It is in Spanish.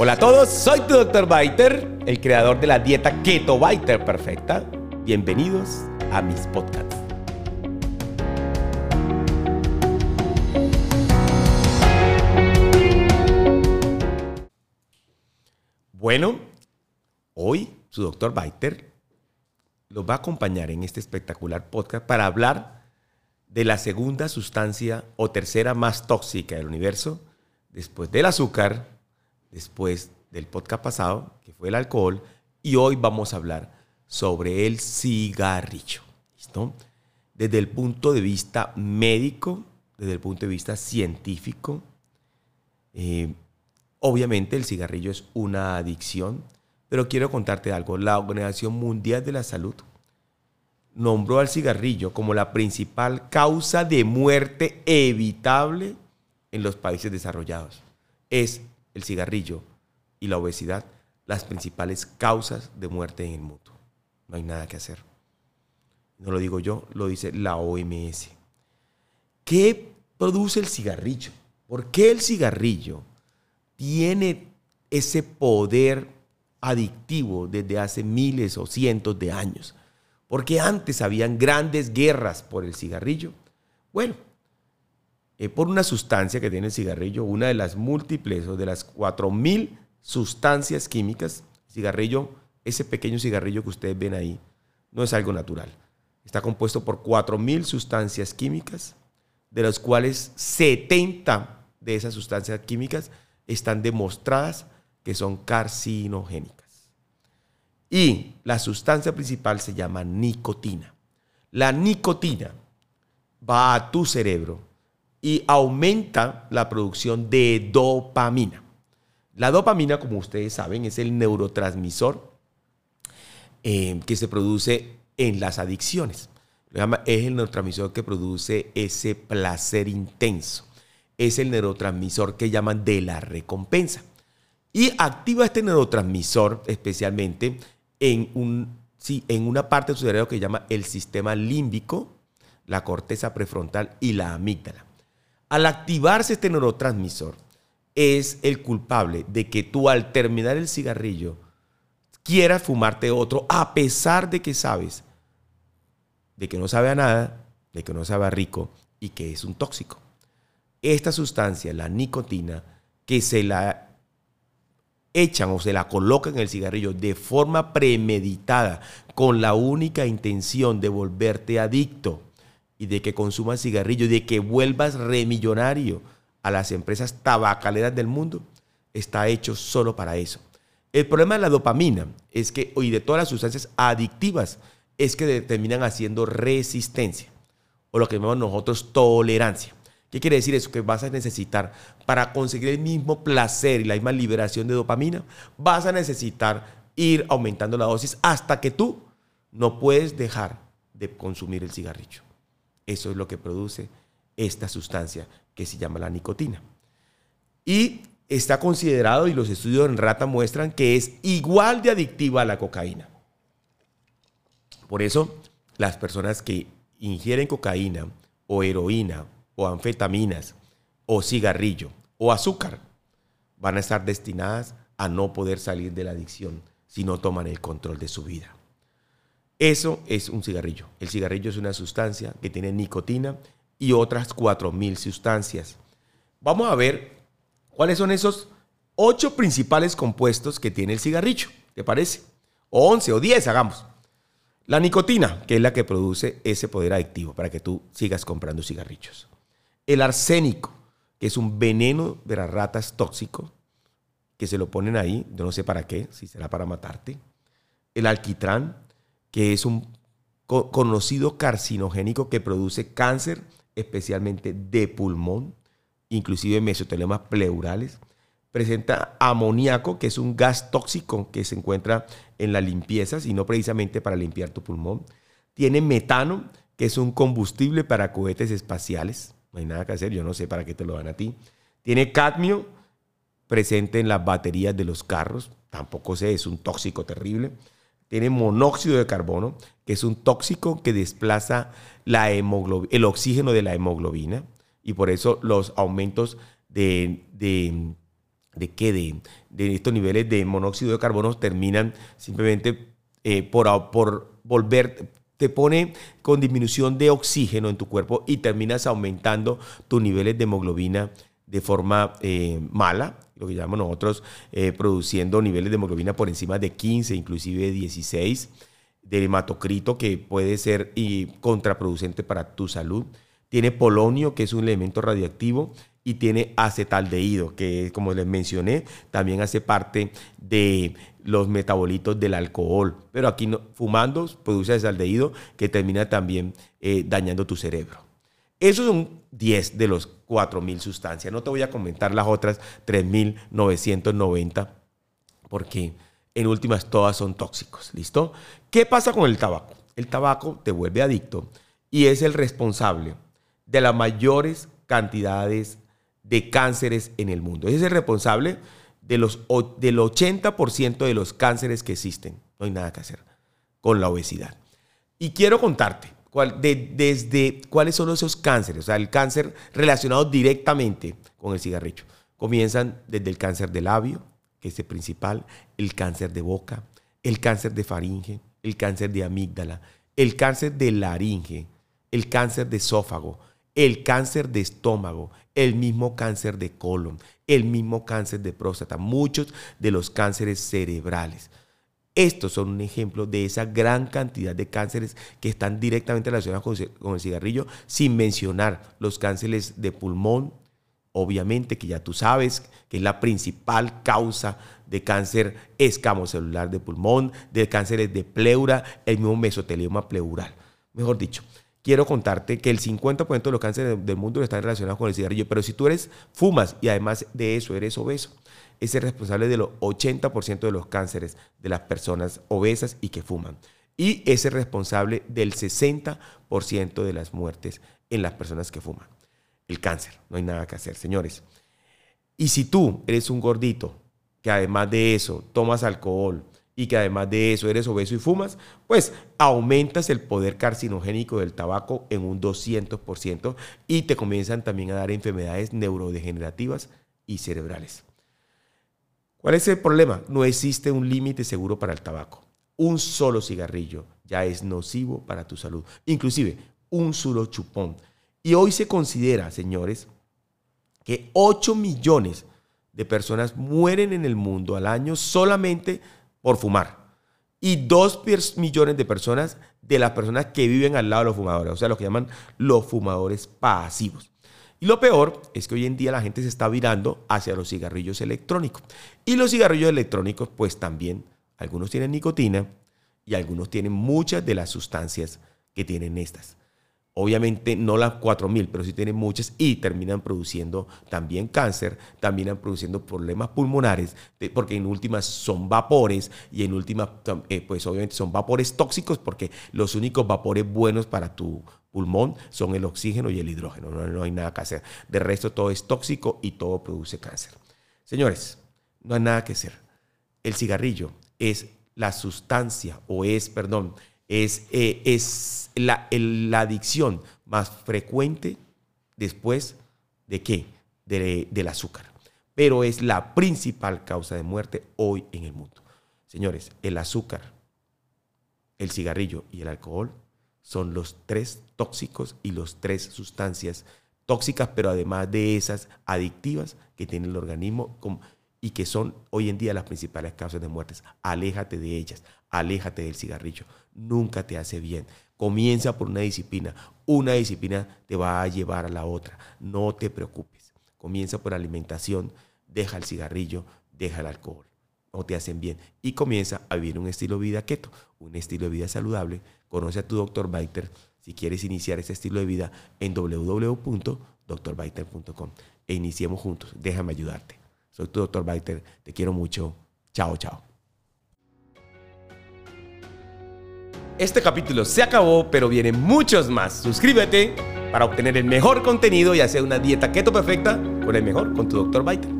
Hola a todos, soy tu Dr. Biter, el creador de la dieta Keto Biter Perfecta. Bienvenidos a mis podcasts. Bueno, hoy su Dr. Biter los va a acompañar en este espectacular podcast para hablar de la segunda sustancia o tercera más tóxica del universo, después del azúcar, después del podcast pasado, que fue el alcohol, y hoy vamos a hablar sobre el cigarrillo. ¿Listo? Desde el punto de vista médico, desde el punto de vista científico, eh, obviamente el cigarrillo es una adicción, pero quiero contarte algo. La Organización Mundial de la Salud nombró al cigarrillo como la principal causa de muerte evitable en los países desarrollados. Es el cigarrillo y la obesidad las principales causas de muerte en el mundo. No hay nada que hacer. No lo digo yo, lo dice la OMS. ¿Qué produce el cigarrillo? ¿Por qué el cigarrillo tiene ese poder adictivo desde hace miles o cientos de años? Porque antes habían grandes guerras por el cigarrillo. Bueno, eh, por una sustancia que tiene el cigarrillo, una de las múltiples o de las 4.000 sustancias químicas, cigarrillo, ese pequeño cigarrillo que ustedes ven ahí, no es algo natural. Está compuesto por 4.000 sustancias químicas, de las cuales 70 de esas sustancias químicas están demostradas que son carcinogénicas. Y la sustancia principal se llama nicotina. La nicotina va a tu cerebro y aumenta la producción de dopamina. La dopamina, como ustedes saben, es el neurotransmisor eh, que se produce en las adicciones. Es el neurotransmisor que produce ese placer intenso. Es el neurotransmisor que llaman de la recompensa. Y activa este neurotransmisor especialmente en, un, en una parte de su cerebro que llama el sistema límbico, la corteza prefrontal y la amígdala. Al activarse este neurotransmisor, es el culpable de que tú al terminar el cigarrillo quieras fumarte otro a pesar de que sabes de que no sabe a nada, de que no sabe a rico y que es un tóxico. Esta sustancia, la nicotina, que se la echan o se la colocan en el cigarrillo de forma premeditada con la única intención de volverte adicto y de que consumas cigarrillo y de que vuelvas remillonario a las empresas tabacaleras del mundo, está hecho solo para eso. El problema de la dopamina es que, y de todas las sustancias adictivas, es que terminan haciendo resistencia, o lo que llamamos nosotros tolerancia. ¿Qué quiere decir eso? Que vas a necesitar, para conseguir el mismo placer y la misma liberación de dopamina, vas a necesitar ir aumentando la dosis hasta que tú no puedes dejar de consumir el cigarrillo. Eso es lo que produce esta sustancia que se llama la nicotina. Y está considerado, y los estudios en rata muestran, que es igual de adictiva a la cocaína. Por eso, las personas que ingieren cocaína o heroína o anfetaminas o cigarrillo o azúcar van a estar destinadas a no poder salir de la adicción si no toman el control de su vida. Eso es un cigarrillo. El cigarrillo es una sustancia que tiene nicotina y otras 4.000 sustancias. Vamos a ver cuáles son esos ocho principales compuestos que tiene el cigarrillo. ¿Te parece? O 11 o 10, hagamos. La nicotina, que es la que produce ese poder adictivo para que tú sigas comprando cigarrillos. El arsénico, que es un veneno de las ratas tóxico, que se lo ponen ahí, yo no sé para qué, si será para matarte. El alquitrán, que es un conocido carcinogénico que produce cáncer, especialmente de pulmón, inclusive mesotelemas pleurales. Presenta amoníaco, que es un gas tóxico que se encuentra en las limpiezas y no precisamente para limpiar tu pulmón. Tiene metano, que es un combustible para cohetes espaciales. No hay nada que hacer, yo no sé para qué te lo dan a ti. Tiene cadmio, presente en las baterías de los carros. Tampoco sé, es un tóxico terrible tiene monóxido de carbono, que es un tóxico que desplaza la el oxígeno de la hemoglobina y por eso los aumentos de, de qué? De, estos niveles de monóxido de carbono terminan simplemente eh, por, por volver, te pone con disminución de oxígeno en tu cuerpo y terminas aumentando tus niveles de hemoglobina de forma eh, mala, lo que llamamos nosotros eh, produciendo niveles de hemoglobina por encima de 15, inclusive 16, de hematocrito que puede ser y contraproducente para tu salud. Tiene polonio, que es un elemento radioactivo, y tiene acetaldehído, que como les mencioné, también hace parte de los metabolitos del alcohol. Pero aquí no, fumando produce acetaldehído que termina también eh, dañando tu cerebro. Esos son 10 de los 4.000 sustancias. No te voy a comentar las otras 3.990 porque en últimas todas son tóxicos. ¿Listo? ¿Qué pasa con el tabaco? El tabaco te vuelve adicto y es el responsable de las mayores cantidades de cánceres en el mundo. Es el responsable de los, del 80% de los cánceres que existen. No hay nada que hacer con la obesidad. Y quiero contarte desde cuáles son esos cánceres, o sea, el cáncer relacionado directamente con el cigarrillo. Comienzan desde el cáncer de labio, que es el principal, el cáncer de boca, el cáncer de faringe, el cáncer de amígdala, el cáncer de laringe, el cáncer de esófago, el cáncer de estómago, el mismo cáncer de colon, el mismo cáncer de próstata, muchos de los cánceres cerebrales. Estos son un ejemplo de esa gran cantidad de cánceres que están directamente relacionados con el cigarrillo, sin mencionar los cánceres de pulmón, obviamente que ya tú sabes que es la principal causa de cáncer escamocelular de pulmón, de cánceres de pleura, el mismo mesotelioma pleural. Mejor dicho, quiero contarte que el 50% de los cánceres del mundo están relacionados con el cigarrillo, pero si tú eres fumas y además de eso eres obeso, es el responsable del 80% de los cánceres de las personas obesas y que fuman. Y es el responsable del 60% de las muertes en las personas que fuman. El cáncer, no hay nada que hacer, señores. Y si tú eres un gordito que además de eso tomas alcohol, y que además de eso eres obeso y fumas, pues aumentas el poder carcinogénico del tabaco en un 200% y te comienzan también a dar enfermedades neurodegenerativas y cerebrales. ¿Cuál es el problema? No existe un límite seguro para el tabaco. Un solo cigarrillo ya es nocivo para tu salud. Inclusive un solo chupón. Y hoy se considera, señores, que 8 millones de personas mueren en el mundo al año solamente por fumar. Y dos millones de personas de las personas que viven al lado de los fumadores, o sea, lo que llaman los fumadores pasivos. Y lo peor es que hoy en día la gente se está virando hacia los cigarrillos electrónicos. Y los cigarrillos electrónicos, pues también, algunos tienen nicotina y algunos tienen muchas de las sustancias que tienen estas. Obviamente no las 4.000, pero sí tienen muchas y terminan produciendo también cáncer, terminan produciendo problemas pulmonares, porque en últimas son vapores y en últimas, eh, pues obviamente son vapores tóxicos porque los únicos vapores buenos para tu pulmón son el oxígeno y el hidrógeno, no, no hay nada que hacer. De resto todo es tóxico y todo produce cáncer. Señores, no hay nada que hacer. El cigarrillo es la sustancia o es, perdón, es, eh, es la, la, adicción más frecuente después de qué? del azúcar. Pero es la principal causa de muerte hoy en el mundo. Señores, el azúcar, el cigarrillo y el alcohol son los tres tóxicos y los tres sustancias tóxicas, pero además de esas adictivas que tiene el organismo y que son hoy en día las principales causas de muertes. Aléjate de ellas, aléjate del cigarrillo nunca te hace bien. Comienza por una disciplina. Una disciplina te va a llevar a la otra. No te preocupes. Comienza por alimentación, deja el cigarrillo, deja el alcohol. No te hacen bien. Y comienza a vivir un estilo de vida keto, un estilo de vida saludable. Conoce a tu doctor Biter si quieres iniciar ese estilo de vida en www.doctorbiter.com. E iniciemos juntos. Déjame ayudarte. Soy tu doctor Biter. Te quiero mucho. Chao, chao. Este capítulo se acabó, pero vienen muchos más. Suscríbete para obtener el mejor contenido y hacer una dieta keto perfecta con el mejor, con tu Dr. Biter.